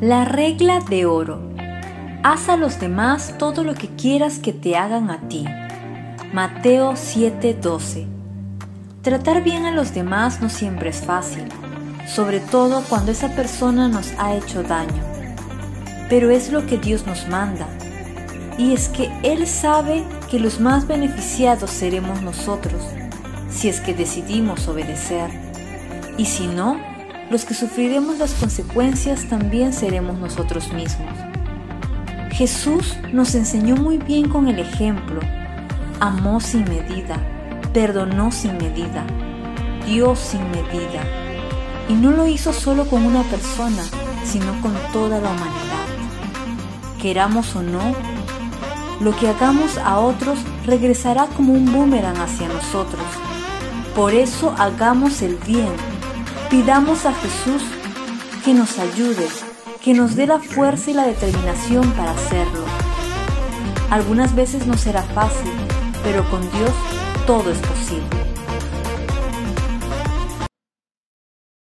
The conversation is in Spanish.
La regla de oro. Haz a los demás todo lo que quieras que te hagan a ti. Mateo 7:12. Tratar bien a los demás no siempre es fácil, sobre todo cuando esa persona nos ha hecho daño. Pero es lo que Dios nos manda. Y es que Él sabe que los más beneficiados seremos nosotros, si es que decidimos obedecer. Y si no, los que sufriremos las consecuencias también seremos nosotros mismos. Jesús nos enseñó muy bien con el ejemplo. Amó sin medida, perdonó sin medida, dio sin medida. Y no lo hizo solo con una persona, sino con toda la humanidad. Queramos o no, lo que hagamos a otros regresará como un boomerang hacia nosotros. Por eso hagamos el bien Pidamos a Jesús que nos ayude, que nos dé la fuerza y la determinación para hacerlo. Algunas veces no será fácil, pero con Dios todo es posible.